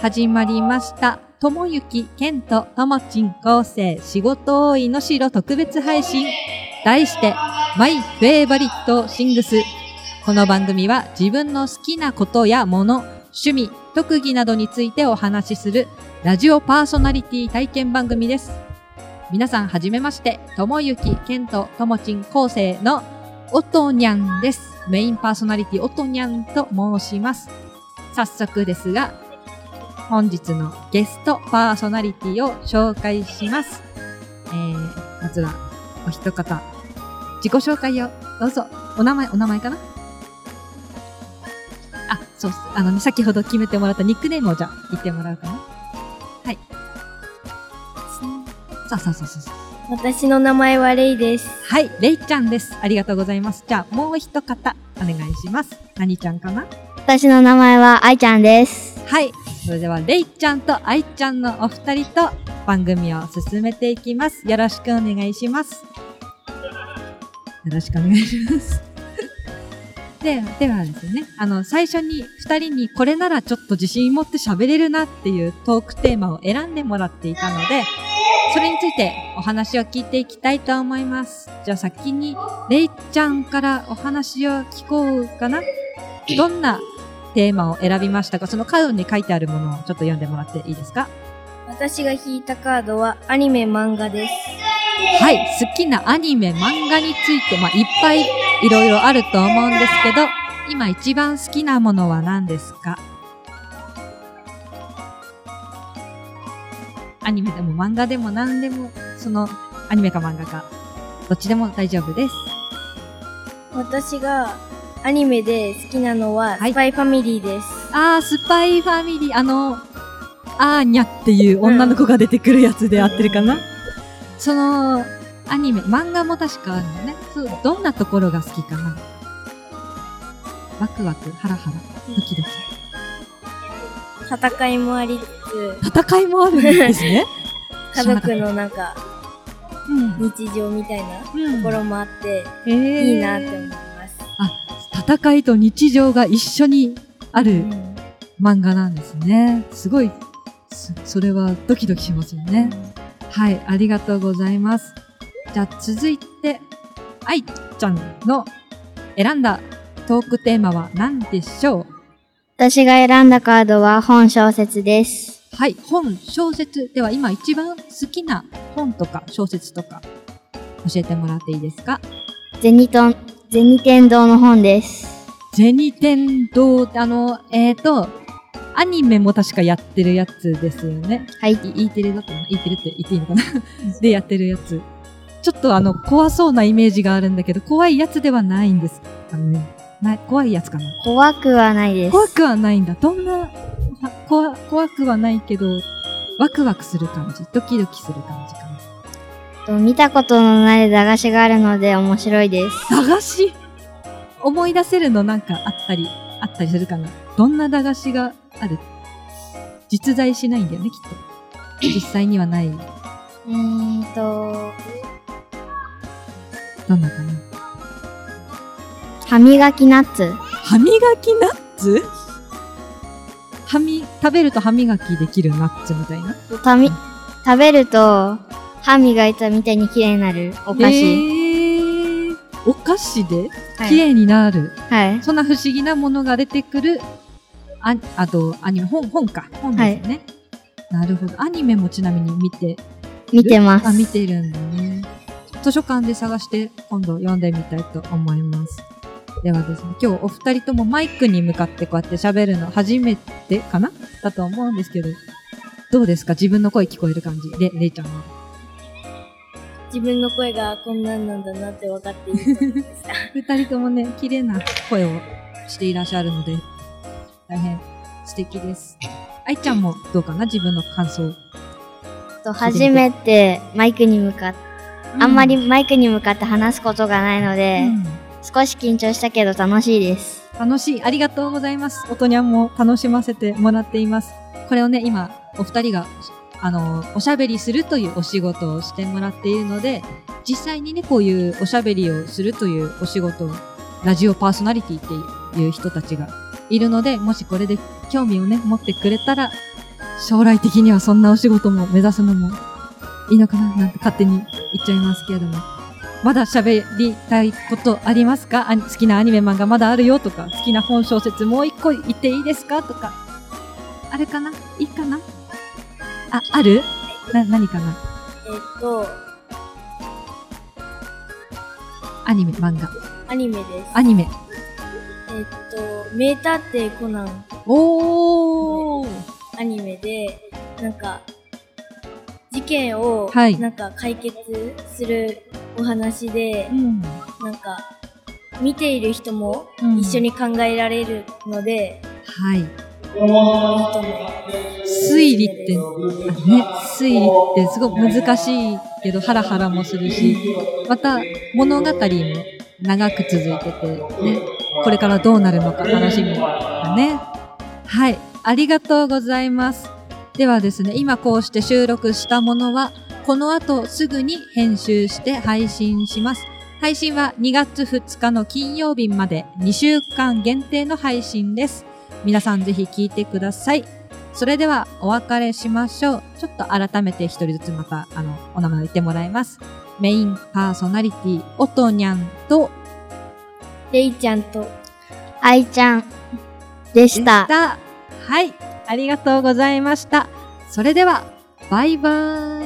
始まりました。ともゆき、けんと、ともちん、こうせい、仕事多いのしろ特別配信。題して、マイ・フェイバリット・シングス。この番組は自分の好きなことやもの、趣味、特技などについてお話しするラジオパーソナリティ体験番組です。皆さんはじめまして、ともゆき、けんと、ともちん、こうせいのおとにゃんです。メインパーソナリティおとにゃんと申します。早速ですが、本日のゲストパーソナリティを紹介します。えー、まずは、お一方、自己紹介をどうぞ。お名前、お名前かな？あ、そう。あのね、先ほど決めてもらったニックネームをじゃあ言ってもらうかな。はい。さあさあさあさあさあ。私の名前はレイです。はい、レイちゃんです。ありがとうございます。じゃあ、もう一方、お願いします。何ちゃんかな？私の名前は愛ちゃんです。はい。それでは、レイちゃんとアイちゃんのお二人と番組を進めていきます。よろしくお願いします。よろしくお願いします。で、ではですね、あの、最初に二人にこれならちょっと自信持って喋れるなっていうトークテーマを選んでもらっていたので、それについてお話を聞いていきたいと思います。じゃあ先に、レイちゃんからお話を聞こうかなどんなテーマを選びましたかそのカードに書いてあるものをちょっと読んでもらっていいですか？私が引いたカードはアニメ漫画です。はい。好きなアニメ、漫画について、まあ、いっぱいいろいろあると思うんですけど、今一番好きなものは何ですか？アニメでも漫画でも何でも、そのアニメか漫画か、どっちでも大丈夫です。私がアニメで好きなのははいスパイファミリーです。あー、スパイファミリー、あの、アーニャっていう女の子が出てくるやつで合ってるかな、その、アニメ、漫画も確かあるのね。そう、どんなところが好きかな？ワクワク、ハラハラ、ドキドキ。戦いもありつ戦いもあるんですね？つ、家族のなんかうん。日常みたいなうんところもあって、えーいいなって思います。戦いと日常が一緒にあるうん漫画なんですね。すごい、そそれはドキドキしますよね。はい、ありがとうございます。じゃあ続いて、愛ちゃんの選んだトークテーマは何でしょう？私が選んだカードは本小説です。はい、本、小説。では今一番好きな本とか小説とか教えてもらっていいですか？ゼニトン、ゼニ天堂の本です。銭天堂ってあの、えっ、ー、と、アニメも確かやってるやつですよね。はい。い E テレだったかな ?E テレって言っていいのかな？でやってるやつ。ちょっとあの、怖そうなイメージがあるんだけど、怖いやつではないんですかね。な怖いやつかな？怖くはないです。怖くはないんだ。どんな、は怖怖くはないけど、ワクワクする感じ。ドキドキする感じかな。と見たことのない駄菓子があるので面白いです。駄菓子？思い出せるのなんかあったり、あったりするかな？どんな駄菓子がある？実在しないんだよね、きっと。実際にはない。えーと、どんなかな？歯磨きナッツ。歯磨きナッツ？歯み、食べると歯磨きできるナッツみたいな？たみ、食べると歯磨いたみたいに綺麗になるお菓え子。ー、お菓子で？はい綺麗になる。はい。そんな不思議なものが出てくる、あ、あと、アニメ、本、本か。本ですね。なるほど。アニメもちなみに見て見てます。あ、見てるんだね。図書館で探して今度読んでみたいと思います。ではですね、今日お二人ともマイクに向かってこうやって喋るの初めてかな？だと思うんですけど、どうですか？自分の声聞こえる感じ？レ、レイちゃんは。自分の声がこんなんなんだなって分かっていると思いました。二人ともね、綺麗な声をしていらっしゃるので、大変素敵です。愛ちゃんもどうかな？自分の感想。と初めてマイクに向かって、あんまりマイクに向かって話すことがないので、うん少し緊張したけど楽しいです。楽しい。ありがとうございます。おとにゃんも楽しませてもらっています。これをね、今、お二人が、あの、おしゃべりするというお仕事をしてもらっているので、実際にね、こういうおしゃべりをするというお仕事を、ラジオパーソナリティっていう人たちがいるので、もしこれで興味をね、持ってくれたら、将来的にはそんなお仕事も目指すのもいいのかななんて勝手に言っちゃいますけれども。まだ喋りたいことありますか？好きなアニメ漫画まだあるよとか、好きな本小説もう一個言っていいですか？とか。あるかな？いいかな？あ、ある？な、何かな？えっと、アニメ、漫画。アニメです。アニメ。えっと、名探偵コナンおーアニメで、なんか、事件を、はいなんか解決するお話でう、ん。なんか、見ている人もうん一緒に考えられるので、はい。推理って、ね、推理ってすごく難しいけどハラハラもするし、また物語も長く続いてて、ね、これからどうなるのか楽しみだね。はい、ありがとうございます。ではですね、今こうして収録したものは、この後すぐに編集して配信します。配信は2月2日の金曜日まで2週間限定の配信です。皆さんぜひ聞いてください。それではお別れしましょう。ちょっと改めて一人ずつまた、あの、お名前を言ってもらいます。メインパーソナリティ、おとにゃんと、レイちゃんと、愛ちゃんでした。はい。ありがとうございました。それでは、バイバーイ。